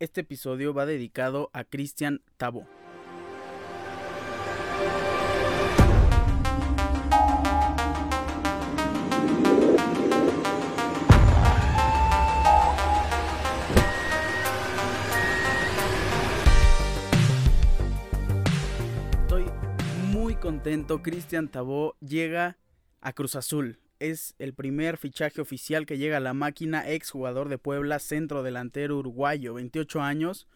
Este episodio va dedicado a Cristian Tabo. Estoy muy contento. Cristian Tabó llega a Cruz Azul. Es el primer fichaje oficial que llega a la máquina, ex jugador de Puebla, centro delantero uruguayo, 28 años.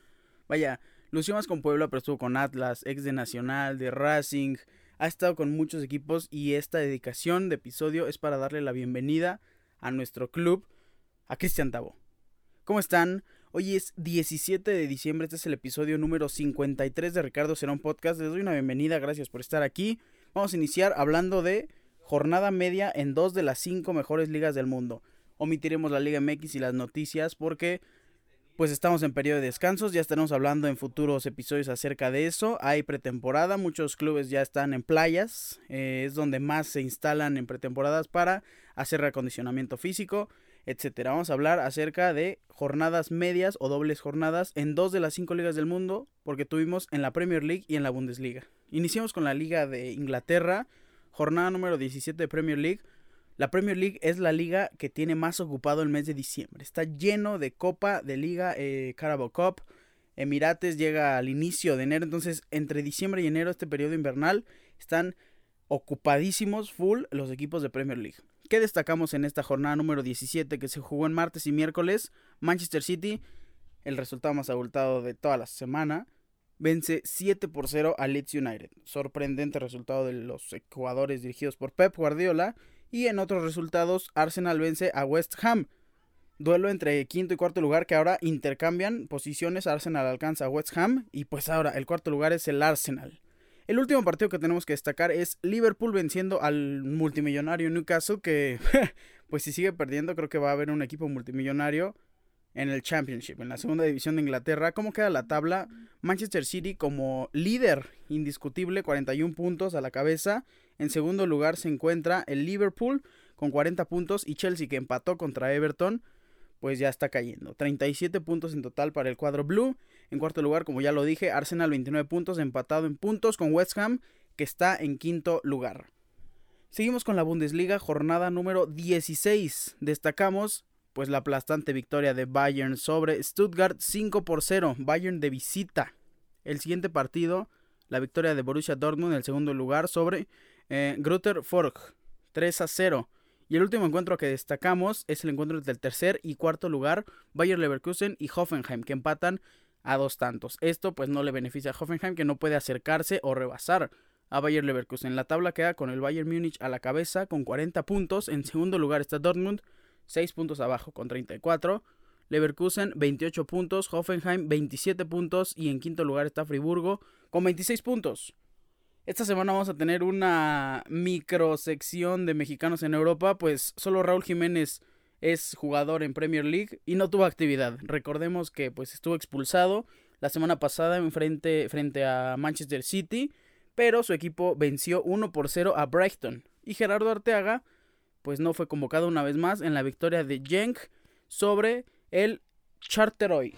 Vaya, lució más con Puebla, pero estuvo con Atlas, ex de Nacional, de Racing. Ha estado con muchos equipos y esta dedicación de episodio es para darle la bienvenida a nuestro club, a Cristian Tabó. ¿Cómo están? Hoy es 17 de diciembre, este es el episodio número 53 de Ricardo Serón Podcast. Les doy una bienvenida, gracias por estar aquí. Vamos a iniciar hablando de jornada media en dos de las cinco mejores ligas del mundo. Omitiremos la Liga MX y las noticias porque pues estamos en periodo de descansos, ya estaremos hablando en futuros episodios acerca de eso. Hay pretemporada, muchos clubes ya están en playas, eh, es donde más se instalan en pretemporadas para hacer reacondicionamiento físico, etcétera. Vamos a hablar acerca de jornadas medias o dobles jornadas en dos de las cinco ligas del mundo, porque tuvimos en la Premier League y en la Bundesliga. Iniciamos con la Liga de Inglaterra, jornada número 17 de Premier League. La Premier League es la liga que tiene más ocupado el mes de diciembre. Está lleno de copa, de liga, eh, Carabao Cup. Emirates llega al inicio de enero. Entonces, entre diciembre y enero, este periodo invernal, están ocupadísimos full los equipos de Premier League. ¿Qué destacamos en esta jornada número 17 que se jugó en martes y miércoles? Manchester City, el resultado más abultado de toda la semana, vence 7 por 0 a Leeds United. Sorprendente resultado de los jugadores dirigidos por Pep Guardiola. Y en otros resultados, Arsenal vence a West Ham. Duelo entre quinto y cuarto lugar que ahora intercambian posiciones. Arsenal alcanza a West Ham y pues ahora el cuarto lugar es el Arsenal. El último partido que tenemos que destacar es Liverpool venciendo al multimillonario Newcastle que pues si sigue perdiendo creo que va a haber un equipo multimillonario en el Championship, en la segunda división de Inglaterra. ¿Cómo queda la tabla? Manchester City como líder indiscutible, 41 puntos a la cabeza. En segundo lugar se encuentra el Liverpool con 40 puntos y Chelsea que empató contra Everton, pues ya está cayendo. 37 puntos en total para el cuadro blue. En cuarto lugar, como ya lo dije, Arsenal 29 puntos, empatado en puntos con West Ham, que está en quinto lugar. Seguimos con la Bundesliga, jornada número 16. Destacamos pues la aplastante victoria de Bayern sobre Stuttgart 5 por 0, Bayern de visita. El siguiente partido, la victoria de Borussia Dortmund en el segundo lugar sobre eh, Grutter Fork 3 a 0. Y el último encuentro que destacamos es el encuentro del tercer y cuarto lugar, Bayern Leverkusen y Hoffenheim, que empatan a dos tantos. Esto pues no le beneficia a Hoffenheim que no puede acercarse o rebasar a Bayern Leverkusen. La tabla queda con el Bayern Múnich a la cabeza con 40 puntos. En segundo lugar está Dortmund 6 puntos abajo con 34. Leverkusen 28 puntos, Hoffenheim 27 puntos y en quinto lugar está Friburgo con 26 puntos. Esta semana vamos a tener una microsección de mexicanos en Europa, pues solo Raúl Jiménez es jugador en Premier League y no tuvo actividad. Recordemos que pues estuvo expulsado la semana pasada en frente, frente a Manchester City, pero su equipo venció 1 por 0 a Brighton. Y Gerardo Arteaga pues no fue convocado una vez más en la victoria de Genk sobre el Charteroi.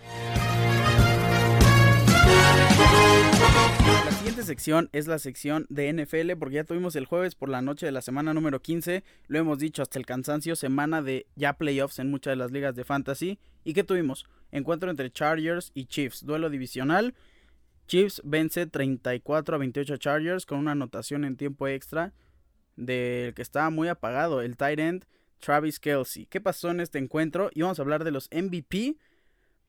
La siguiente sección es la sección de NFL porque ya tuvimos el jueves por la noche de la semana número 15, lo hemos dicho hasta el cansancio, semana de ya playoffs en muchas de las ligas de fantasy. ¿Y qué tuvimos? Encuentro entre Chargers y Chiefs, duelo divisional. Chiefs vence 34 a 28 a Chargers con una anotación en tiempo extra del que estaba muy apagado, el tight end Travis Kelsey. ¿Qué pasó en este encuentro? Y vamos a hablar de los MVP,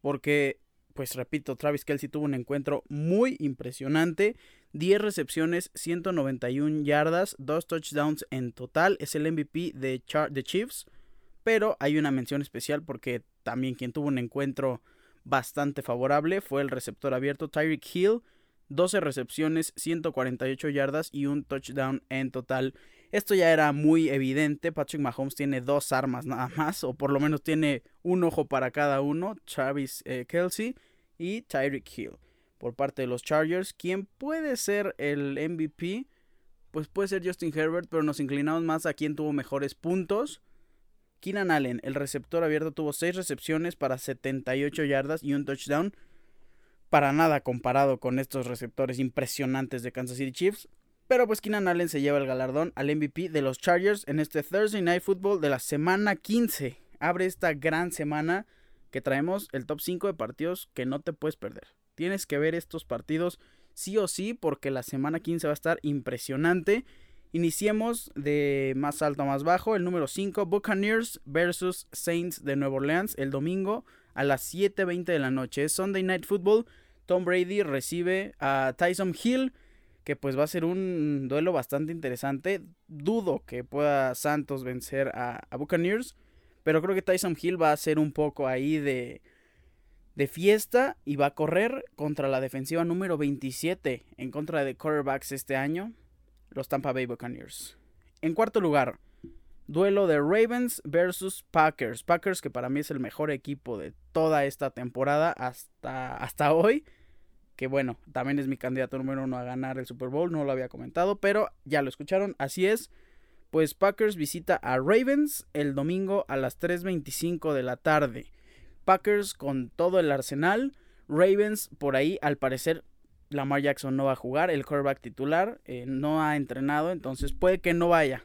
porque, pues repito, Travis Kelsey tuvo un encuentro muy impresionante. 10 recepciones, 191 yardas, 2 touchdowns en total. Es el MVP de, de Chiefs. Pero hay una mención especial porque también quien tuvo un encuentro bastante favorable fue el receptor abierto Tyreek Hill. 12 recepciones, 148 yardas y un touchdown en total. Esto ya era muy evidente. Patrick Mahomes tiene dos armas nada más, o por lo menos tiene un ojo para cada uno: Travis eh, Kelsey y Tyreek Hill. Por parte de los Chargers, ¿quién puede ser el MVP? Pues puede ser Justin Herbert, pero nos inclinamos más a quien tuvo mejores puntos. Keenan Allen, el receptor abierto, tuvo 6 recepciones para 78 yardas y un touchdown. para nada comparado con estos receptores impresionantes de Kansas City Chiefs. Pero pues Keenan Allen se lleva el galardón al MVP de los Chargers en este Thursday Night Football de la semana 15. Abre esta gran semana que traemos el top 5 de partidos que no te puedes perder. Tienes que ver estos partidos sí o sí porque la semana 15 va a estar impresionante. Iniciemos de más alto a más bajo. El número 5, Buccaneers versus Saints de Nueva Orleans el domingo a las 7.20 de la noche. Es Sunday Night Football. Tom Brady recibe a Tyson Hill, que pues va a ser un duelo bastante interesante. Dudo que pueda Santos vencer a, a Buccaneers, pero creo que Tyson Hill va a ser un poco ahí de, de fiesta y va a correr contra la defensiva número 27 en contra de quarterbacks este año los Tampa Bay Buccaneers. En cuarto lugar, duelo de Ravens versus Packers. Packers que para mí es el mejor equipo de toda esta temporada hasta, hasta hoy. Que bueno, también es mi candidato número uno a ganar el Super Bowl, no lo había comentado, pero ya lo escucharon, así es. Pues Packers visita a Ravens el domingo a las 3.25 de la tarde. Packers con todo el arsenal. Ravens por ahí al parecer Lamar Jackson no va a jugar, el quarterback titular eh, no ha entrenado, entonces puede que no vaya.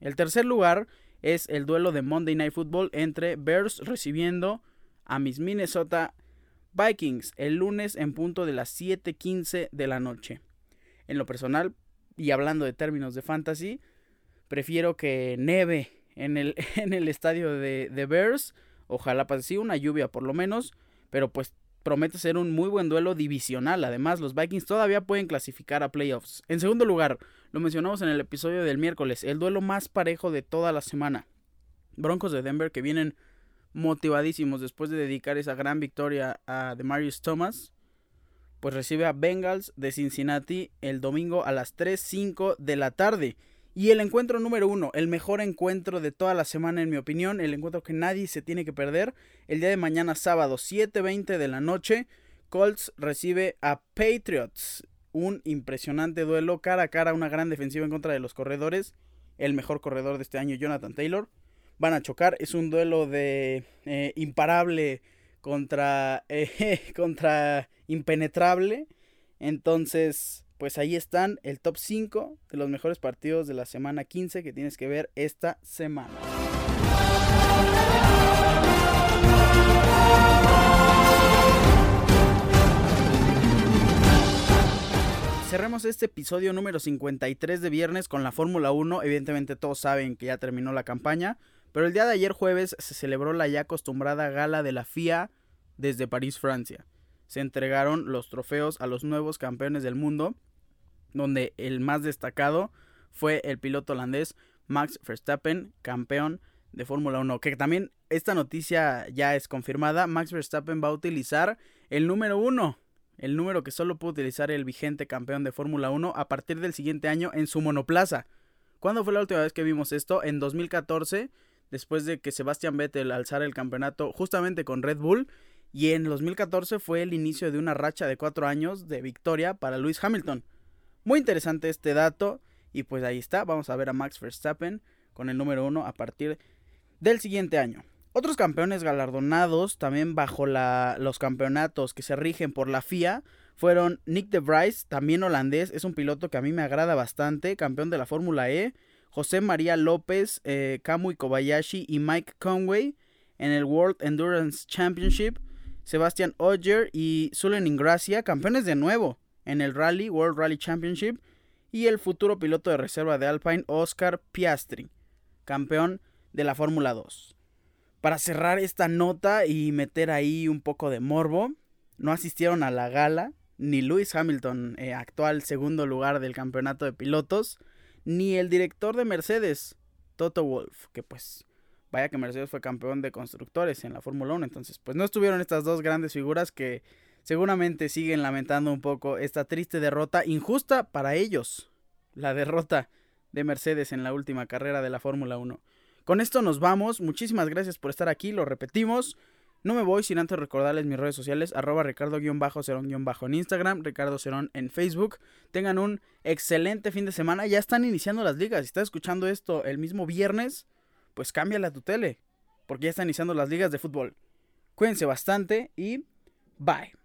El tercer lugar es el duelo de Monday Night Football entre Bears recibiendo a mis Minnesota Vikings el lunes en punto de las 7:15 de la noche. En lo personal, y hablando de términos de fantasy, prefiero que neve en el, en el estadio de, de Bears. Ojalá pase así, una lluvia por lo menos, pero pues promete ser un muy buen duelo divisional. Además, los Vikings todavía pueden clasificar a playoffs. En segundo lugar, lo mencionamos en el episodio del miércoles, el duelo más parejo de toda la semana. Broncos de Denver que vienen motivadísimos después de dedicar esa gran victoria a Demarius Thomas, pues recibe a Bengals de Cincinnati el domingo a las 3.05 de la tarde. Y el encuentro número uno, el mejor encuentro de toda la semana en mi opinión, el encuentro que nadie se tiene que perder, el día de mañana sábado 7.20 de la noche, Colts recibe a Patriots, un impresionante duelo cara a cara, una gran defensiva en contra de los corredores, el mejor corredor de este año Jonathan Taylor, van a chocar, es un duelo de eh, imparable contra, eh, contra impenetrable, entonces pues ahí están el top 5 de los mejores partidos de la semana 15 que tienes que ver esta semana. Cerremos este episodio número 53 de viernes con la Fórmula 1. Evidentemente todos saben que ya terminó la campaña, pero el día de ayer jueves se celebró la ya acostumbrada gala de la FIA desde París, Francia. Se entregaron los trofeos a los nuevos campeones del mundo donde el más destacado fue el piloto holandés Max Verstappen, campeón de Fórmula 1. Que también esta noticia ya es confirmada. Max Verstappen va a utilizar el número 1, el número que solo puede utilizar el vigente campeón de Fórmula 1 a partir del siguiente año en su monoplaza. ¿Cuándo fue la última vez que vimos esto? En 2014, después de que Sebastian Vettel alzara el campeonato justamente con Red Bull. Y en 2014 fue el inicio de una racha de cuatro años de victoria para Lewis Hamilton. Muy interesante este dato. Y pues ahí está. Vamos a ver a Max Verstappen con el número uno a partir del siguiente año. Otros campeones galardonados también bajo la, los campeonatos que se rigen por la FIA fueron Nick de Vries, también holandés, es un piloto que a mí me agrada bastante, campeón de la Fórmula E, José María López, eh, Kamui Kobayashi y Mike Conway en el World Endurance Championship, Sebastian Ogier y Zulen Ingracia, campeones de nuevo en el Rally World Rally Championship y el futuro piloto de reserva de Alpine Oscar Piastri, campeón de la Fórmula 2. Para cerrar esta nota y meter ahí un poco de morbo, no asistieron a la gala ni Lewis Hamilton, eh, actual segundo lugar del campeonato de pilotos, ni el director de Mercedes, Toto Wolf, que pues vaya que Mercedes fue campeón de constructores en la Fórmula 1, entonces pues no estuvieron estas dos grandes figuras que seguramente siguen lamentando un poco esta triste derrota injusta para ellos, la derrota de Mercedes en la última carrera de la Fórmula 1. Con esto nos vamos, muchísimas gracias por estar aquí, lo repetimos. No me voy sin antes recordarles mis redes sociales, arroba ricardo-cerón-bajo en Instagram, Ricardo Cerón en Facebook. Tengan un excelente fin de semana, ya están iniciando las ligas. Si estás escuchando esto el mismo viernes, pues cámbiale a tu tele, porque ya están iniciando las ligas de fútbol. Cuídense bastante y bye.